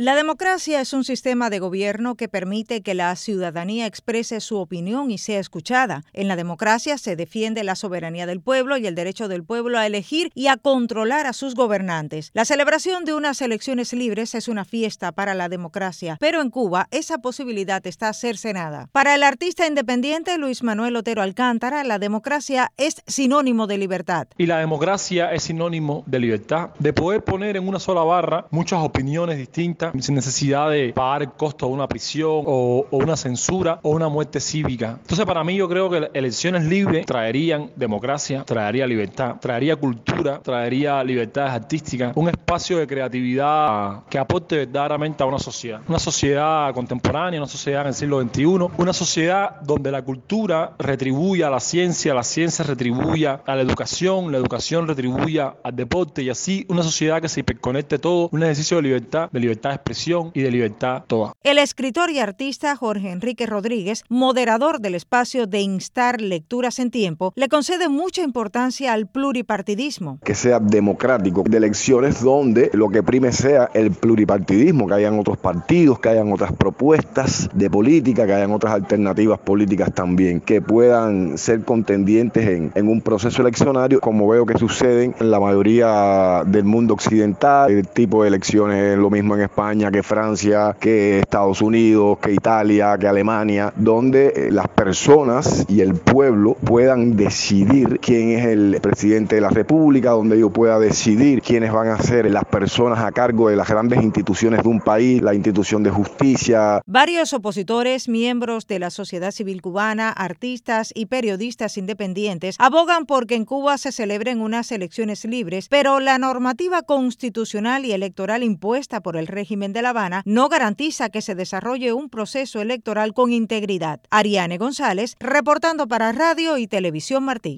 La democracia es un sistema de gobierno que permite que la ciudadanía exprese su opinión y sea escuchada. En la democracia se defiende la soberanía del pueblo y el derecho del pueblo a elegir y a controlar a sus gobernantes. La celebración de unas elecciones libres es una fiesta para la democracia, pero en Cuba esa posibilidad está cercenada. Para el artista independiente Luis Manuel Otero Alcántara, la democracia es sinónimo de libertad. Y la democracia es sinónimo de libertad, de poder poner en una sola barra muchas opiniones distintas sin necesidad de pagar el costo de una prisión o, una censura o una muerte cívica. Entonces para mí yo creo que elecciones libres traerían democracia, traería libertad, traería cultura, traería libertades artísticas, un espacio de creatividad que aporte verdaderamente a una sociedad. Una sociedad contemporánea, una sociedad en el siglo XXI, una sociedad donde la cultura retribuya a la ciencia, la ciencia retribuya a la educación, la educación retribuya al deporte y así una sociedad que se hiperconecte todo, un ejercicio de libertad, de libertad expresión y de libertad toda. El escritor y artista Jorge Enrique Rodríguez, moderador del espacio de Instar Lecturas en Tiempo, le concede mucha importancia al pluripartidismo. Que sea democrático, de elecciones donde lo que prime sea el pluripartidismo, que hayan otros partidos, que hayan otras propuestas de política, que hayan otras alternativas políticas también, que puedan ser contendientes en, en un proceso eleccionario, como veo que suceden en la mayoría del mundo occidental. El tipo de elecciones es lo mismo en España que Francia, que Estados Unidos, que Italia, que Alemania, donde eh, las personas y el pueblo puedan decidir quién es el presidente de la República, donde yo pueda decidir quiénes van a ser las personas a cargo de las grandes instituciones de un país, la institución de justicia. Varios opositores, miembros de la sociedad civil cubana, artistas y periodistas independientes abogan por que en Cuba se celebren unas elecciones libres, pero la normativa constitucional y electoral impuesta por el de La Habana no garantiza que se desarrolle un proceso electoral con integridad. Ariane González, reportando para Radio y Televisión Martí.